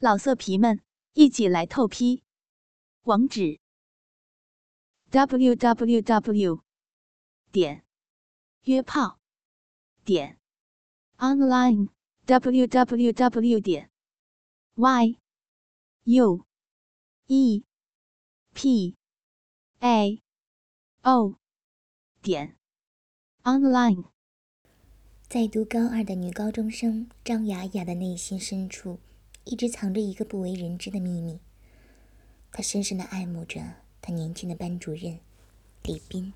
老色皮们，一起来透批！网址：w w w 点约炮点 online w w w 点 y u e p a o 点 online。在读高二的女高中生张雅雅的内心深处。一直藏着一个不为人知的秘密。他深深的爱慕着他年轻的班主任李斌，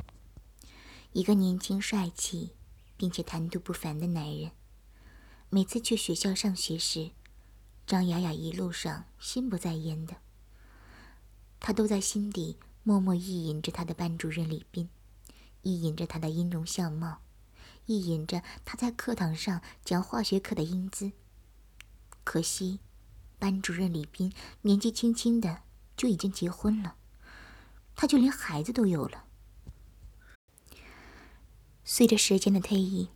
一个年轻帅气，并且谈吐不凡的男人。每次去学校上学时，张雅雅一路上心不在焉的，她都在心底默默意淫着他的班主任李斌，意淫着他的音容相貌，意淫着他在课堂上讲化学课的英姿。可惜。班主任李斌年纪轻轻的就已经结婚了，他就连孩子都有了。随着时间的推移，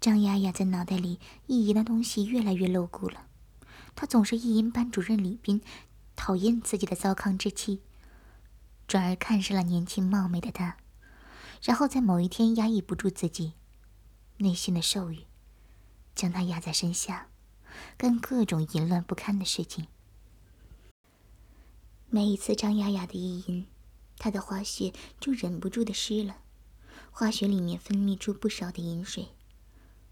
张雅雅在脑袋里意淫的东西越来越露骨了。她总是意淫班主任李斌，讨厌自己的糟糠之妻，转而看上了年轻貌美的他，然后在某一天压抑不住自己内心的兽欲，将他压在身下。干各种淫乱不堪的事情。每一次张雅雅的意淫，她的花穴就忍不住的湿了，花穴里面分泌出不少的淫水，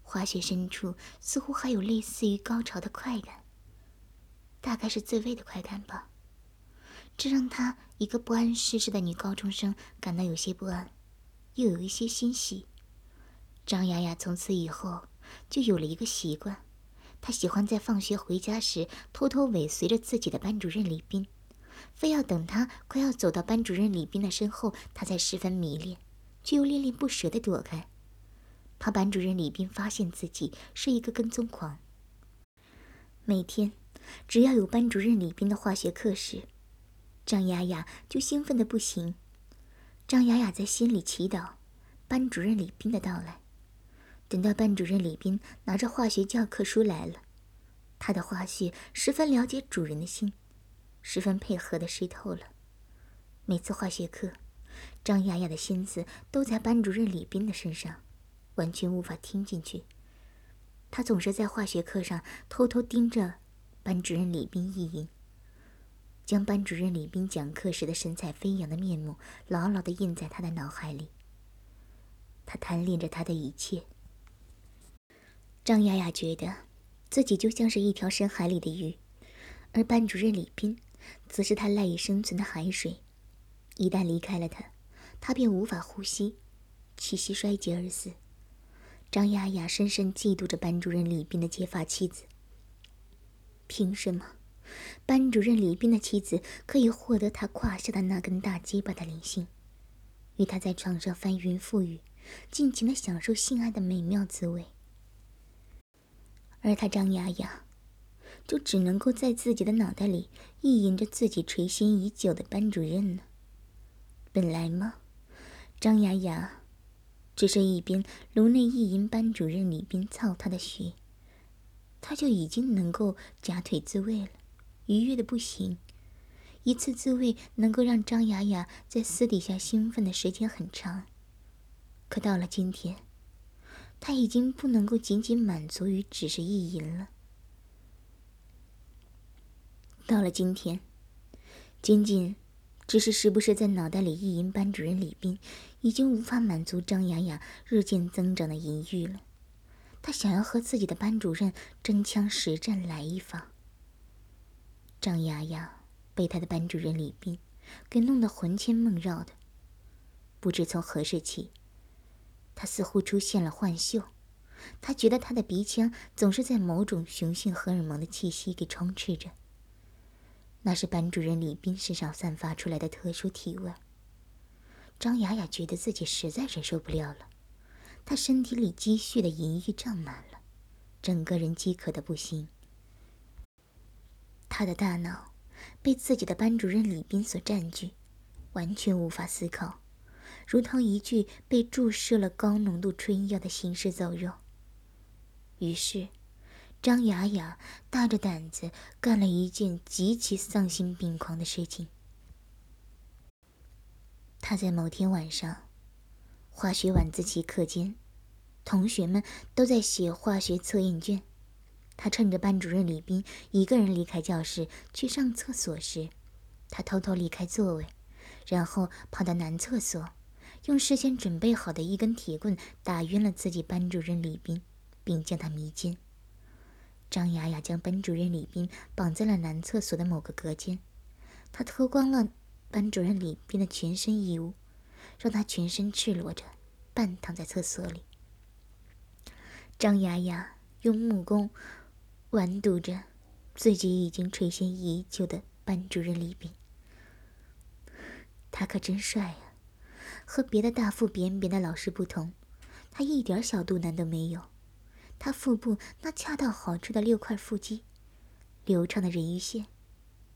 花穴深处似乎还有类似于高潮的快感，大概是自慰的快感吧。这让她一个不谙世事的女高中生感到有些不安，又有一些欣喜。张雅雅从此以后就有了一个习惯。他喜欢在放学回家时偷偷尾随着自己的班主任李斌，非要等他快要走到班主任李斌的身后，他才十分迷恋，却又恋恋不舍地躲开，怕班主任李斌发现自己是一个跟踪狂。每天，只要有班主任李斌的化学课时，张雅雅就兴奋的不行。张雅雅在心里祈祷班主任李斌的到来。等到班主任李斌拿着化学教科书来了，他的花絮十分了解主人的心，十分配合的湿透了。每次化学课，张雅雅的心思都在班主任李斌的身上，完全无法听进去。她总是在化学课上偷偷盯着班主任李斌意淫，将班主任李斌讲课时的神采飞扬的面目牢牢的印在他的脑海里。他贪恋着他的一切。张雅雅觉得，自己就像是一条深海里的鱼，而班主任李斌，则是他赖以生存的海水。一旦离开了他，他便无法呼吸，气息衰竭而死。张雅雅深深嫉妒着班主任李斌的结发妻子。凭什么，班主任李斌的妻子可以获得他胯下的那根大鸡巴的灵性，与他在床上翻云覆雨，尽情的享受性爱的美妙滋味？而他张雅雅，就只能够在自己的脑袋里意淫着自己垂涎已久的班主任呢。本来嘛，张雅雅只是一边颅内意淫班主任李斌操他的穴，他就已经能够夹腿自慰了，愉悦的不行。一次自慰能够让张雅雅在私底下兴奋的时间很长，可到了今天。他已经不能够仅仅满足于只是意淫了。到了今天，仅仅只是时不时在脑袋里意淫班主任李斌，已经无法满足张雅雅日渐增长的淫欲了。他想要和自己的班主任真枪实战来一发。张雅雅被他的班主任李斌给弄得魂牵梦绕的，不知从何时起。他似乎出现了幻嗅，他觉得他的鼻腔总是在某种雄性荷尔蒙的气息给充斥着，那是班主任李斌身上散发出来的特殊体味。张雅雅觉得自己实在忍受不了了，她身体里积蓄的淫欲胀满了，整个人饥渴的不行。她的大脑被自己的班主任李斌所占据，完全无法思考。如同一具被注射了高浓度春药的行尸走肉。于是，张雅雅大着胆子干了一件极其丧心病狂的事情。她在某天晚上，化学晚自习课间，同学们都在写化学测验卷，她趁着班主任李斌一个人离开教室去上厕所时，她偷偷离开座位，然后跑到男厕所，用事先准备好的一根铁棍打晕了自己班主任李斌，并将他迷奸。张雅雅将班主任李斌绑在了男厕所的某个隔间，她脱光了班主任李斌的全身衣物，让他全身赤裸着，半躺在厕所里。张雅雅用木工玩堵着自己已经垂涎已久的班主任李斌，他可真帅呀！和别的大腹便便的老师不同，他一点小肚腩都没有。他腹部那恰到好处的六块腹肌，流畅的人鱼线，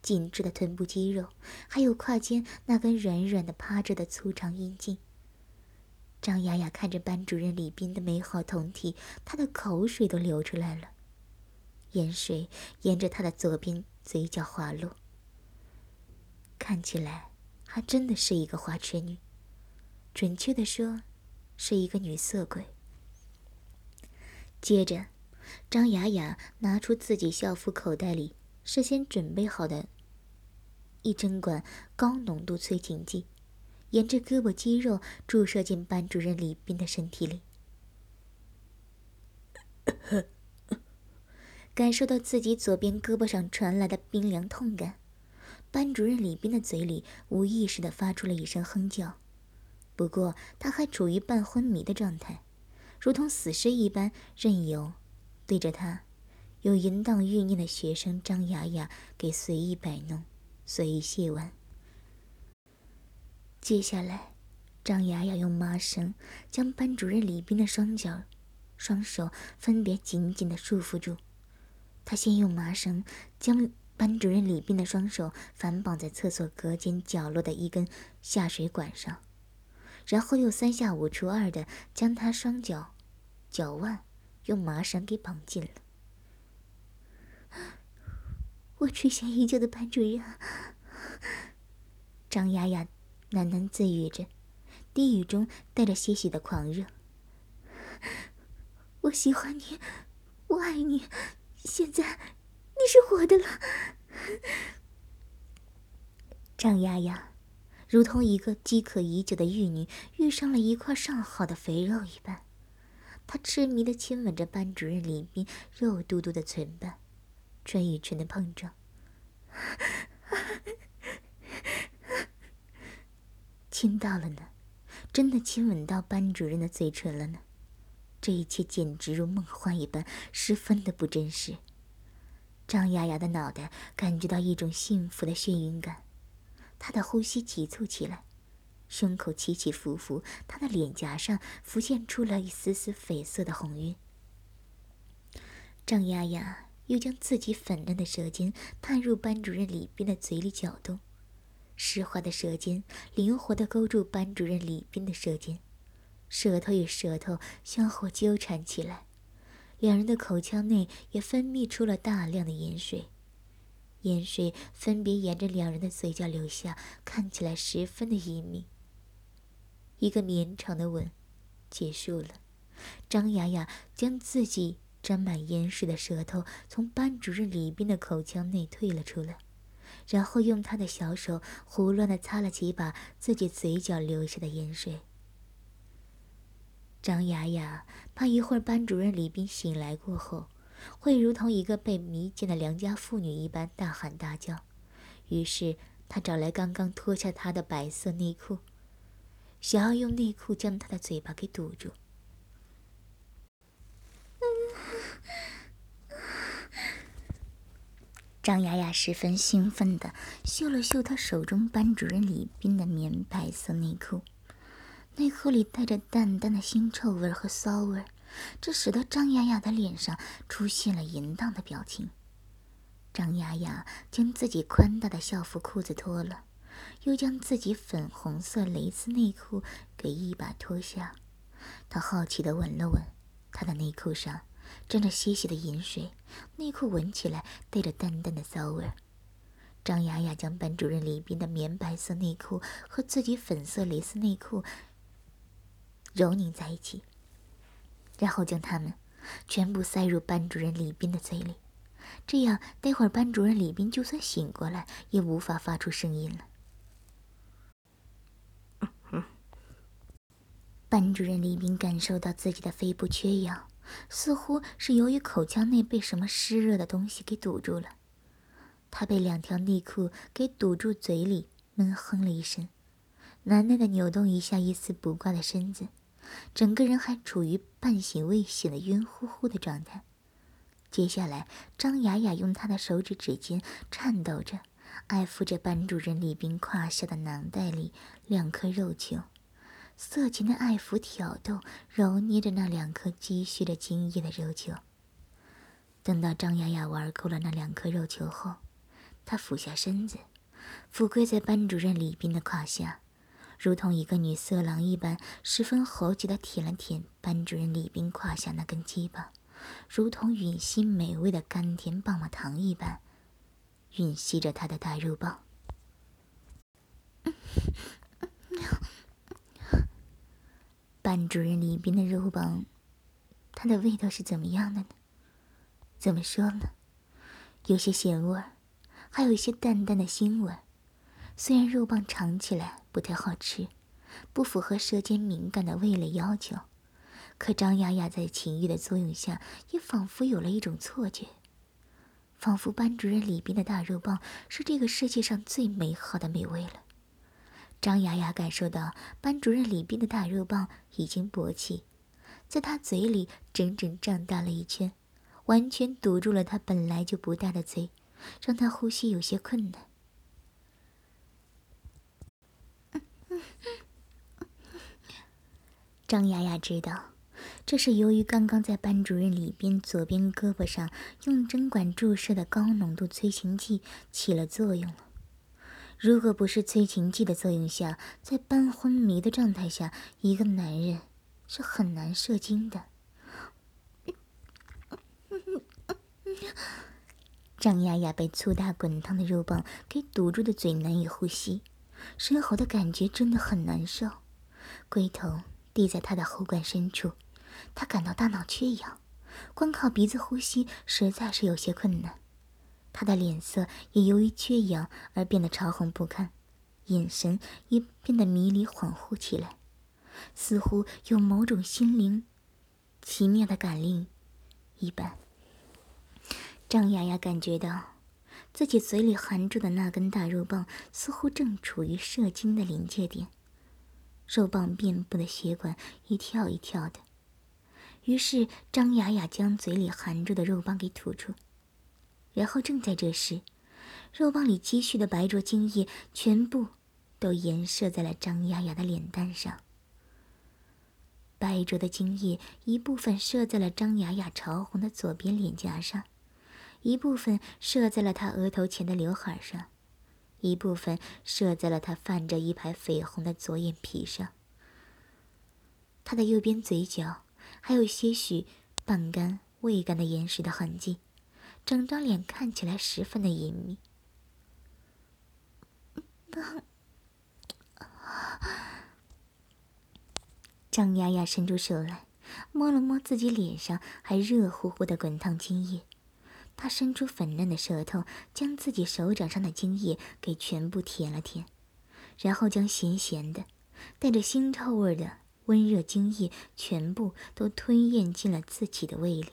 紧致的臀部肌肉，还有胯间那根软软的趴着的粗长阴茎。张雅雅看着班主任李斌的美好酮体，她的口水都流出来了，盐水沿着她的左边嘴角滑落。看起来还真的是一个花痴女，准确的说，是一个女色鬼。接着，张雅雅拿出自己校服口袋里事先准备好的一针管高浓度催情剂，沿着胳膊肌肉注射进班主任李斌的身体里。感受到自己左边胳膊上传来的冰凉痛感，班主任李斌的嘴里无意识的发出了一声哼叫，不过他还处于半昏迷的状态。如同死尸一般，任由对着他有淫荡欲念的学生张雅雅给随意摆弄、随意亵玩。接下来，张雅雅用麻绳将班主任李斌的双脚、双手分别紧紧的束缚住。她先用麻绳将班主任李斌的双手反绑在厕所隔间角落的一根下水管上。然后又三下五除二的将他双脚、脚腕用麻绳给绑紧了。我垂涎已久的班主任，张丫丫喃喃自语着，低语中带着些许的狂热。我喜欢你，我爱你，现在你是我的了。张丫丫。如同一个饥渴已久的玉女遇上了一块上好的肥肉一般，她痴迷的亲吻着班主任李斌肉嘟嘟的唇瓣，唇与唇的碰撞，亲到了呢，真的亲吻到班主任的嘴唇了呢，这一切简直如梦幻一般，十分的不真实。张雅雅的脑袋感觉到一种幸福的眩晕感。他的呼吸急促起来，胸口起起伏伏，他的脸颊上浮现出了一丝丝绯色的红晕。张丫丫又将自己粉嫩的舌尖探入班主任李斌的嘴里搅动，湿滑的舌尖灵活地勾住班主任李斌的舌尖，舌头与舌头相互纠缠起来，两人的口腔内也分泌出了大量的盐水。盐水分别沿着两人的嘴角流下，看起来十分的隐秘。一个绵长的吻结束了，张雅雅将自己沾满盐水的舌头从班主任李斌的口腔内退了出来，然后用她的小手胡乱的擦了几把自己嘴角流下的盐水。张雅雅怕一会儿班主任李斌醒来过后。会如同一个被迷奸的良家妇女一般大喊大叫，于是他找来刚刚脱下他的白色内裤，想要用内裤将他的嘴巴给堵住。张雅雅十分兴奋地嗅了嗅他手中班主任李斌的棉白色内裤，内裤里带着淡淡的腥臭味和骚味。这使得张雅雅的脸上出现了淫荡的表情。张雅雅将自己宽大的校服裤子脱了，又将自己粉红色蕾丝内裤给一把脱下。她好奇地闻了闻，她的内裤上沾着些许的饮水，内裤闻起来带着淡淡的骚味儿。张雅雅将班主任李斌的棉白色内裤和自己粉色蕾丝内裤揉拧在一起，然后将它们全部塞入班主任李斌的嘴里。这样，待会儿班主任李斌就算醒过来，也无法发出声音了。班主任李斌感受到自己的肺部缺氧，似乎是由于口腔内被什么湿热的东西给堵住了。他被两条内裤给堵住嘴里，闷哼了一声，难耐的扭动一下一丝不挂的身子，整个人还处于半醒未醒的晕乎乎的状态。接下来，张雅雅用她的手指指尖颤抖着，爱抚着班主任李斌胯下的囊袋里两颗肉球，色情的爱抚挑逗，揉捏着那两颗积蓄着精液的肉球。等到张雅雅玩够了那两颗肉球后，她俯下身子，俯跪在班主任李斌的胯下，如同一个女色狼一般，十分猴急的舔了舔班主任李斌胯下那根鸡巴。如同吮吸美味的甘甜棒棒糖一般，吮吸着他的大肉棒。班主任李斌的肉棒，它的味道是怎么样的呢？怎么说呢？有些咸味儿，还有一些淡淡的腥味儿。虽然肉棒尝起来不太好吃，不符合舌尖敏感的味蕾要求。可张雅雅在情欲的作用下，也仿佛有了一种错觉，仿佛班主任李斌的大肉棒是这个世界上最美好的美味了。张雅雅感受到班主任李斌的大肉棒已经勃起，在他嘴里整整胀大了一圈，完全堵住了他本来就不大的嘴，让他呼吸有些困难。张雅雅知道。这是由于刚刚在班主任里边左边胳膊上用针管注射的高浓度催情剂起了作用了。如果不是催情剂的作用下，在半昏迷的状态下，一个男人是很难射精的。张雅雅被粗大滚烫的肉棒给堵住的嘴难以呼吸，深喉的感觉真的很难受，龟头抵在她的喉管深处。他感到大脑缺氧，光靠鼻子呼吸实在是有些困难。他的脸色也由于缺氧而变得潮红不堪，眼神也变得迷离恍惚起来，似乎有某种心灵奇妙的感应一般。张雅雅感觉到自己嘴里含住的那根大肉棒似乎正处于射精的临界点，肉棒遍布的血管一跳一跳的。于是，张雅雅将嘴里含住的肉棒给吐出，然后正在这时，肉棒里积蓄的白灼精液全部都颜射在了张雅雅的脸蛋上。白灼的精液一部分射在了张雅雅潮红的左边脸颊上，一部分射在了他额头前的刘海上，一部分射在了他泛着一排绯红的左眼皮上。他的右边嘴角。还有些许半干、未干的岩石的痕迹，整张脸看起来十分的隐秘。张雅雅伸出手来，摸了摸自己脸上还热乎乎的滚烫精液，他伸出粉嫩的舌头，将自己手掌上的精液给全部舔了舔，然后将咸咸的、带着腥臭味的。温热精液全部都吞咽进了自己的胃里。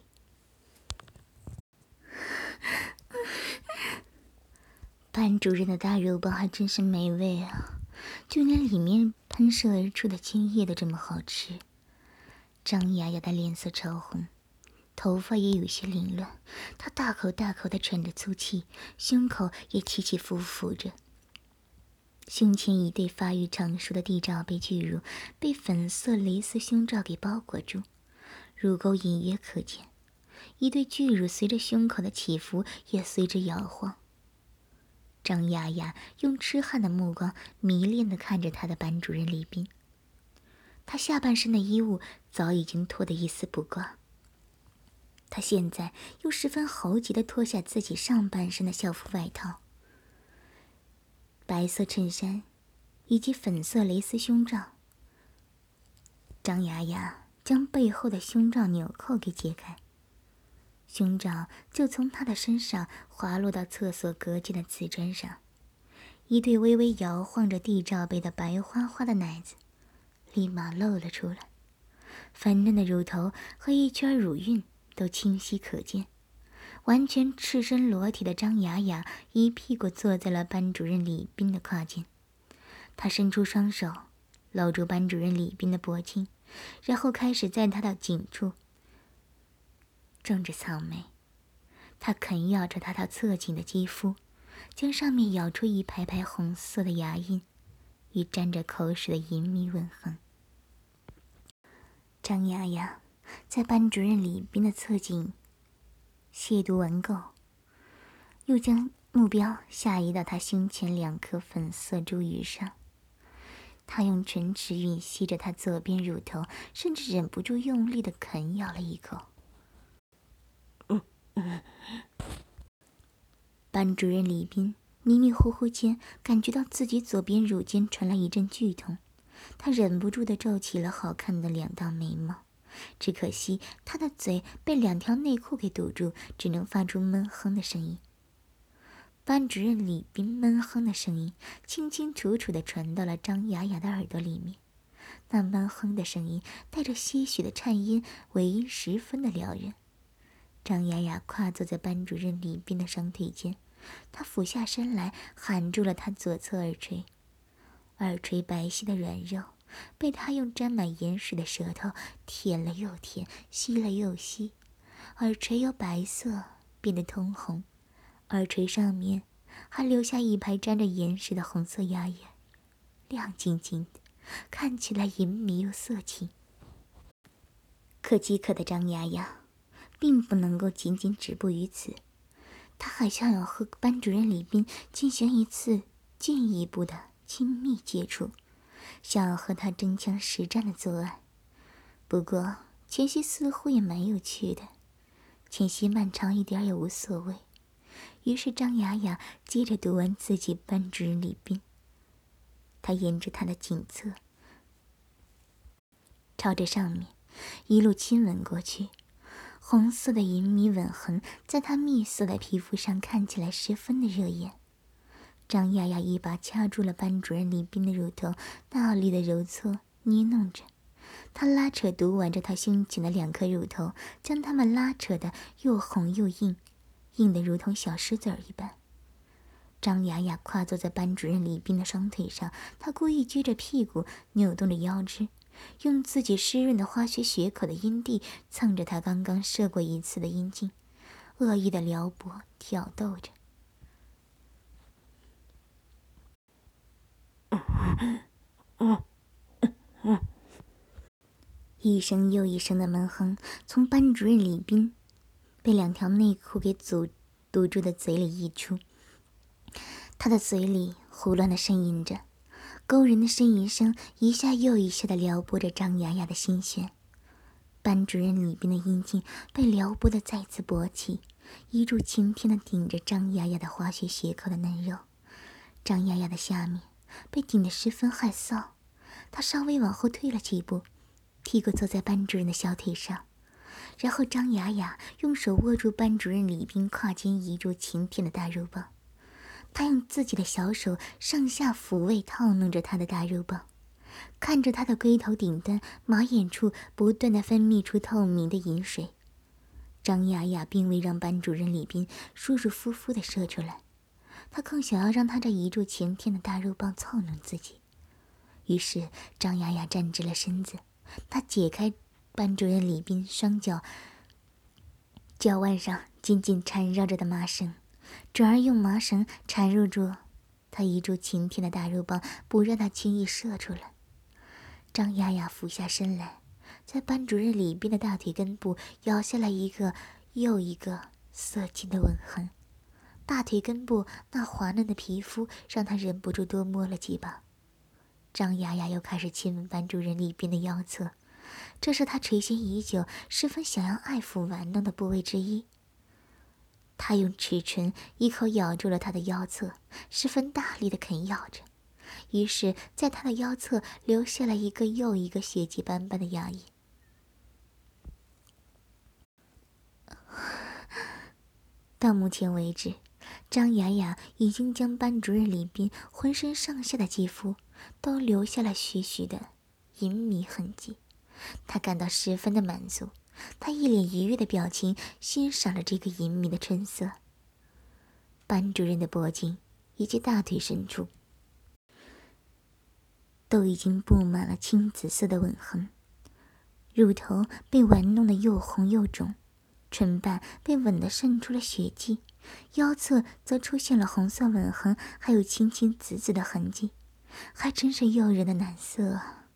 班主任的大肉包还真是美味啊，就连里面喷射而出的精液都这么好吃。张雅雅的脸色潮红，头发也有些凌乱，他大口大口的喘着粗气，胸口也起起伏伏着。胸前一对发育成熟的地罩杯巨乳被粉色蕾丝胸罩给包裹住，乳沟隐约可见。一对巨乳随着胸口的起伏也随之摇晃。张雅雅用痴汉的目光迷恋地看着她的班主任李斌。他下半身的衣物早已经脱得一丝不挂，他现在又十分猴急的脱下自己上半身的校服外套，白色衬衫，以及粉色蕾丝胸罩。张雅雅将背后的胸罩纽扣给解开，胸罩就从她的身上滑落到厕所隔间的瓷砖上，一对微微摇晃着地罩杯的白花花的奶子，立马露了出来。粉嫩的乳头和一圈乳晕都清晰可见，完全赤身裸体的张雅雅一屁股坐在了班主任李斌的胯间，她伸出双手搂住班主任李斌的脖颈，然后开始在他的颈处种着草莓，他啃咬着他的侧颈的肌肤，将上面咬出一排排红色的牙印，与沾着口水的银米吻合。张雅雅在班主任李斌的侧颈亵渎完够，又将目标下移到他胸前两颗粉色珠鱼上。他用唇齿吮吸着他左边乳头，甚至忍不住用力的啃咬了一口。嗯嗯班主任李斌迷迷糊糊间感觉到自己左边乳尖传来一阵剧痛。他忍不住的皱起了好看的两道眉毛，只可惜他的嘴被两条内裤给堵住，只能发出闷哼的声音。班主任李斌闷哼的声音清清楚楚的传到了张雅雅的耳朵里面，那闷哼的声音带着些许的颤音，尾音十分的撩人。张雅雅跨坐在班主任李斌的双腿间，她俯下身来，含住了他左侧耳垂。耳垂白皙的软肉，被他用沾满盐水的舌头舔了又舔，吸了又吸，耳垂由白色变得通红，耳垂上面还留下一排沾着盐水的红色牙眼，亮晶晶的，看起来淫迷又色情。可饥渴的张雅雅，并不能够仅仅止步于此，她还想要和班主任李斌进行一次进一步的。亲密接触，想要和他真枪实战的作爱，不过前夕似乎也蛮有趣的，前夕漫长一点也无所谓。于是张雅雅接着读完自己班主任李斌，他沿着他的颈侧，朝着上面一路亲吻过去，红色的银米吻痕在他蜜色的皮肤上看起来十分的热眼。张雅雅一把掐住了班主任李斌的乳头，大力的揉搓捏弄着，她拉扯读完着他胸前的两颗乳头，将它们拉扯的又红又硬，硬得如同小石子儿一般。张雅雅跨坐在班主任李斌的双腿上，她故意撅着屁股，扭动着腰肢，用自己湿润的花穴血口的阴蒂蹭着他刚刚射过一次的阴茎，恶意的撩拨挑逗着。一声又一声的闷哼从班主任李斌被两条内裤给阻堵住的嘴里溢出，他的嘴里胡乱的呻吟着，勾人的呻吟声一下又一下的撩拨着张雅雅的心弦。班主任李斌的阴茎被撩拨的再次勃起，一柱擎天的顶着张雅雅的花穴血口的嫩肉，张雅雅的下面。被顶得十分害臊，他稍微往后退了几步，屁股坐在班主任的小腿上，然后张雅雅用手握住班主任李斌胯间一柱擎天的大肉棒，他用自己的小手上下抚慰套弄着他的大肉棒，看着他的龟头顶端马眼处不断的分泌出透明的饮水，张雅雅并未让班主任李斌舒舒服服的射出来。他更想要让他这一柱擎天的大肉棒操弄自己，于是张雅雅站直了身子，她解开班主任李斌双脚脚腕上紧紧缠绕着的麻绳，转而用麻绳缠入住他一柱擎天的大肉棒，不让他轻易射出来。张雅雅俯下身来，在班主任李斌的大腿根部咬下来一个又一个色情的吻痕。大腿根部那滑嫩的皮肤让他忍不住多摸了几把。张雅雅又开始亲吻班主任李斌的腰侧，这是他垂涎已久、十分想要爱抚玩弄的部位之一。他用齿唇一口咬住了他的腰侧，十分大力的啃咬着，于是，在他的腰侧留下了一个又一个血迹斑斑的牙印。到目前为止，张雅雅已经将班主任李斌浑身上下的肌肤都留下了许许的淫靡痕迹，她感到十分的满足。她一脸愉悦的表情，欣赏了这个淫靡的春色。班主任的脖颈以及大腿深处，都已经布满了青紫色的吻痕，乳头被玩弄的又红又肿，唇瓣被吻得渗出了血迹，腰侧则出现了红色吻痕，还有青青紫紫的痕迹，还真是诱人的难色啊！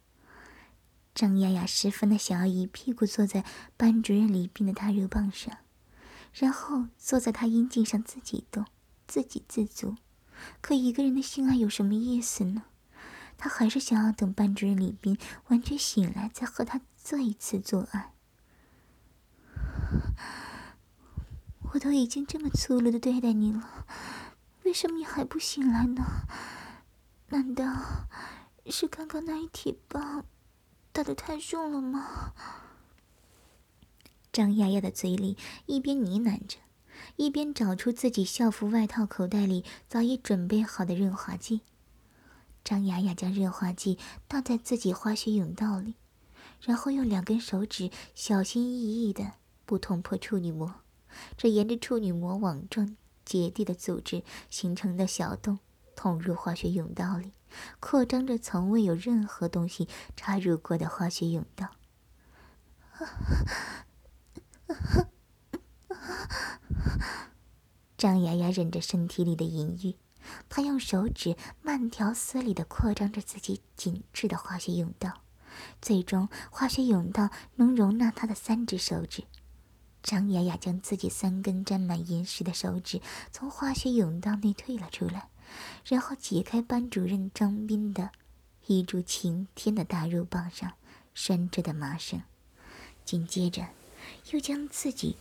张雅雅十分的想要一屁股坐在班主任李斌的大肉棒上，然后坐在他阴茎上自己动，自给自足。可一个人的性爱有什么意思呢？他还是想要等班主任李斌完全醒来，再和他再一次做爱。我都已经这么粗鲁的对待你了，为什么你还不醒来呢？难道是刚刚那一铁棒？打的太重了吗？张丫丫的嘴里一边呢喃着，一边找出自己校服外套口袋里早已准备好的润滑剂。张雅雅将润滑剂倒在自己滑雪泳道里，然后用两根手指小心翼翼的不捅破处女膜，这沿着处女膜网状结缔的组织形成的小洞，捅入化学甬道里。扩张着从未有任何东西插入过的化学甬道。张雅雅忍着身体里的淫欲，她用手指慢条斯理的扩张着自己紧致的化学甬道，最终化学甬道能容纳她的三只手指。张雅雅将自己三根沾满岩石的手指从化学甬道内退了出来。然后解开班主任张斌的一柱擎天的大肉棒上拴着的麻绳，紧接着又将自己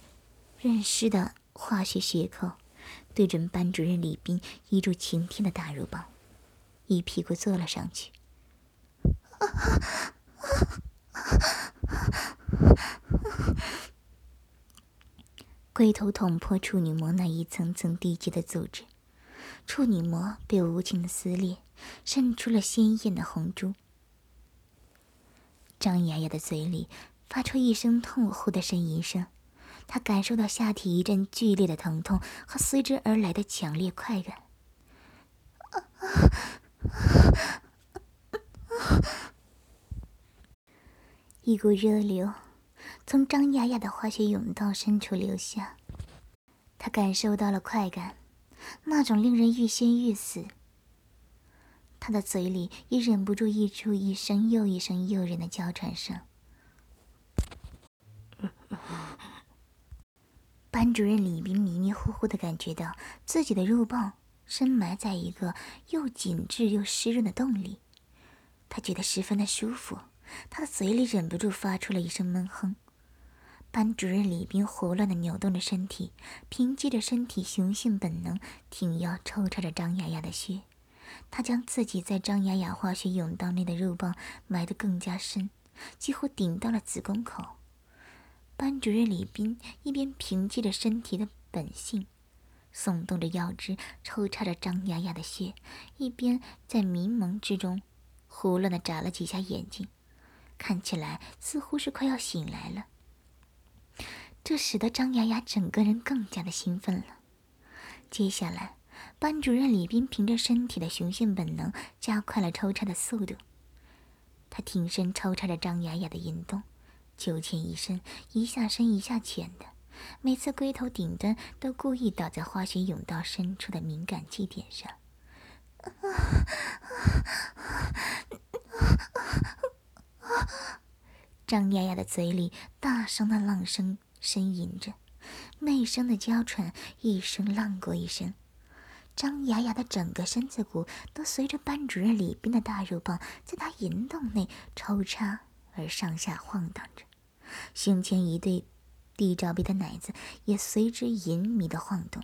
润湿的化学血口对准班主任李斌一柱擎天的大肉棒，一屁股坐了上去。龟头捅破处女膜那一层层低级的组织。处女膜被无情的撕裂，渗出了鲜艳的红珠。张雅雅的嘴里发出一声痛呼的呻吟声，她感受到下体一阵剧烈的疼痛和随之而来的强烈快感。一股热流从张雅雅的化学甬道深处流下，她感受到了快感。那种令人欲仙欲死，他的嘴里也忍不住溢出一声又一声诱人的娇喘声。班主任李斌迷迷糊糊的感觉到自己的肉棒深埋在一个又紧致又湿润的洞里，他觉得十分的舒服，他的嘴里忍不住发出了一声闷哼。班主任李斌胡乱的扭动着身体，凭借着身体雄性本能，挺腰抽插着张雅雅的穴。他将自己在张雅雅化学甬道内的肉棒埋得更加深，几乎顶到了子宫口。班主任李斌一边凭借着身体的本性，耸动着腰肢抽插着张雅雅的穴，一边在迷蒙之中胡乱的眨了几下眼睛，看起来似乎是快要醒来了。这使得张雅雅整个人更加的兴奋了。接下来，班主任李斌凭着身体的雄性本能，加快了抽插的速度。他挺身抽插着张雅雅的阴洞，九浅一深，一下深一下浅的，每次龟头顶端都故意倒在花学甬道深处的敏感肌点上。张雅雅的嘴里大声的浪声。呻吟着，媚声的娇喘，一声浪过一声。张雅雅的整个身子骨都随着班主任李斌的大肉棒在她淫洞内抽插而上下晃荡着，胸前一对地罩杯的奶子也随之隐秘的晃动。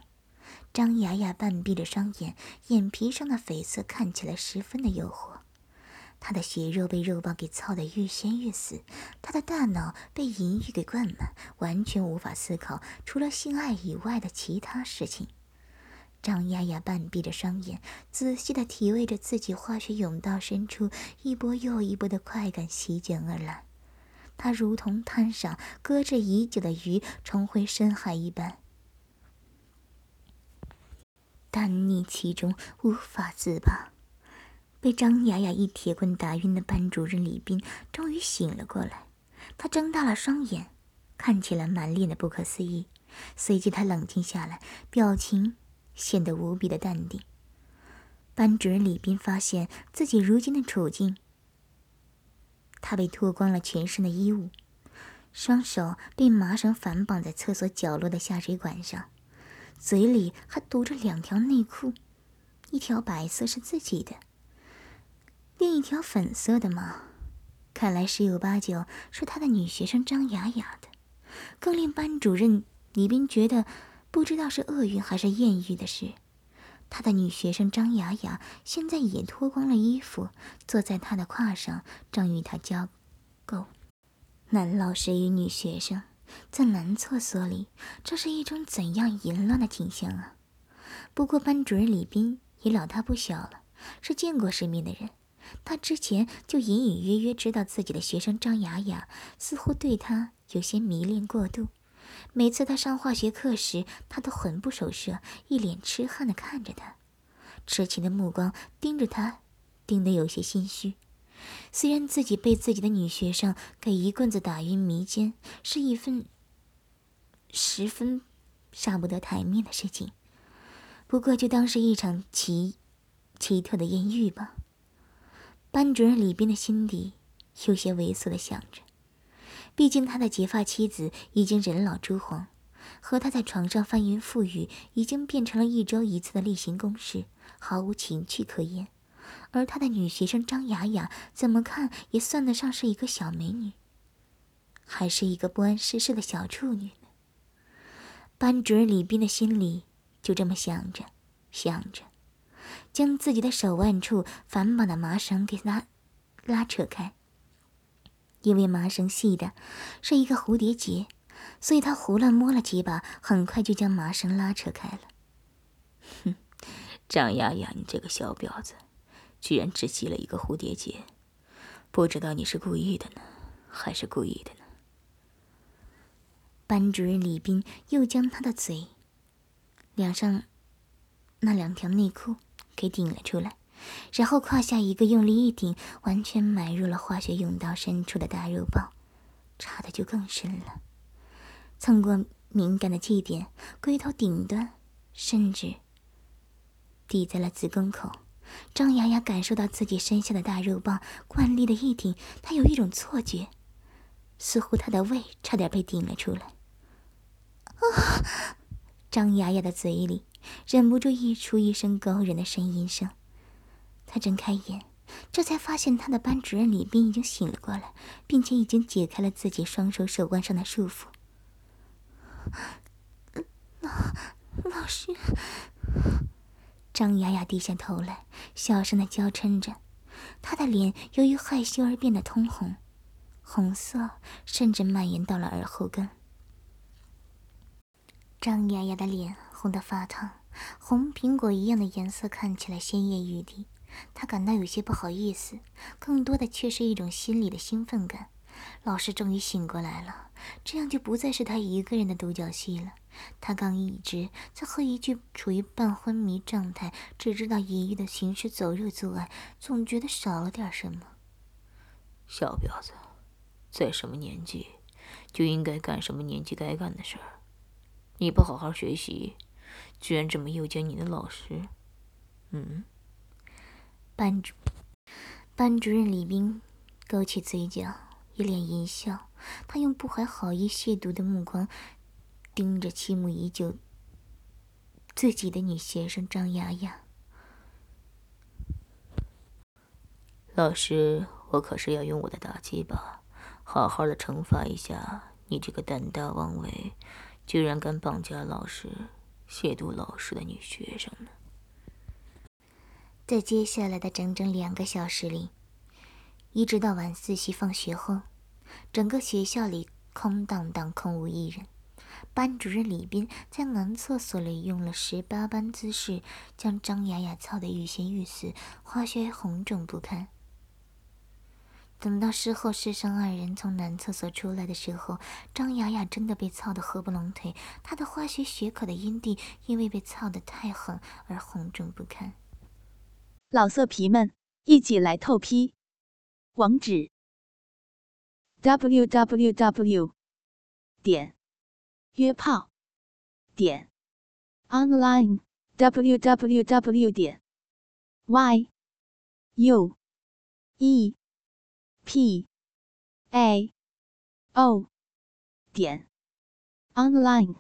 张雅雅半闭着双眼，眼皮上的绯色看起来十分的诱惑。他的血肉被肉棒给操得愈陷愈死，他的大脑被淫欲给灌满，完全无法思考除了性爱以外的其他事情。张丫丫半闭着双眼，仔细的体味着自己化学甬道深处一波又一波的快感席卷而来，她如同滩上搁置已久的鱼重回深海一般。但溺其中，无法自拔。被张雅雅一铁棍打晕的班主任李斌终于醒了过来，他睁大了双眼，看起来满脸的不可思议。随即他冷静下来，表情显得无比的淡定。班主任李斌发现自己如今的处境，他被脱光了全身的衣物，双手被麻绳反绑在厕所角落的下水管上。嘴里还堵着两条内裤，一条白色是自己的，另一条粉色的嘛，看来十有八九是他的女学生张雅雅的。更令班主任李斌觉得不知道是厄运还是艳遇的是，他的女学生张雅雅现在也脱光了衣服，坐在他的胯上，正与他交媾。男老师与女学生。在男厕所里，这是一种怎样淫乱的景象啊！不过班主任李斌也老大不小了，是见过世面的人。他之前就隐隐约约知道自己的学生张雅雅似乎对他有些迷恋过度。每次他上化学课时，他都魂不守舍，一脸痴汉的看着他，痴情的目光盯着他，盯得有些心虚。虽然自己被自己的女学生给一棍子打晕迷奸，是一份十分上不得台面的事情，不过就当是一场奇奇特的艳遇吧。班主任李斌的心底有些猥琐的想着，毕竟他的结发妻子已经人老珠黄，和他在床上翻云覆雨已经变成了一周一次的例行公事，毫无情趣可言。而他的女学生张雅雅，怎么看也算得上是一个小美女，还是一个不谙世事的小处女呢？班主任李斌的心里就这么想着，想着，将自己的手腕处反绑的麻绳给拉拉扯开。因为麻绳系的是一个蝴蝶结，所以他胡乱摸了几把，很快就将麻绳拉扯开了。哼，张雅雅，你这个小婊子！居然只系了一个蝴蝶结，不知道你是故意的呢，还是故意的呢？班主任李斌又将他的嘴，两上那两条内裤给顶了出来，然后胯下一个用力一顶，完全埋入了化学甬道深处的大肉包，插的就更深了，蹭过敏感的气点，龟头顶端，甚至抵在了子宫口。张雅雅感受到自己身下的大肉棒惯力的一顶，她有一种错觉，似乎她的胃差点被顶了出来。啊！张雅雅的嘴里忍不住溢出一声高人的呻吟声。她睁开眼，这才发现她的班主任李斌已经醒了过来，并且已经解开了自己双手手腕上的束缚。老老师。张雅雅低下头来，小声的娇嗔着，她的脸由于害羞而变得通红，红色甚至蔓延到了耳后根。张雅雅的脸红得发烫，红苹果一样的颜色看起来鲜艳欲滴，她感到有些不好意思，更多的却是一种心里的兴奋感。老师终于醒过来了，这样就不再是他一个人的独角戏了。他刚一直在和一具处于半昏迷状态、只知道隐喻的行尸走肉做爱，总觉得少了点什么。小婊子，在什么年纪就应该干什么年纪该干的事儿。你不好好学习，居然这么诱奸你的老师。嗯？班主班主任李斌勾起嘴角，一脸淫笑。他用不怀好意亵渎的目光。盯着倾慕已久自己的女学生张雅雅，老师，我可是要用我的大鸡巴好好的惩罚一下你这个胆大妄为、居然敢绑架老师、亵渎老师的女学生呢！在接下来的整整两个小时里，一直到晚自习放学后，整个学校里空荡荡，空无一人。班主任李斌在男厕所里用了十八般姿势，将张雅雅操得欲仙欲死，花雪红肿不堪。等到事后师生二人从男厕所出来的时候，张雅雅真的被操得合不拢腿，她的花雪血可的阴蒂因为被操得太狠而红肿不堪。老色皮们，一起来透批！网址：w w w. 点约炮点 online w w w. 点 y u e p a o 点 online。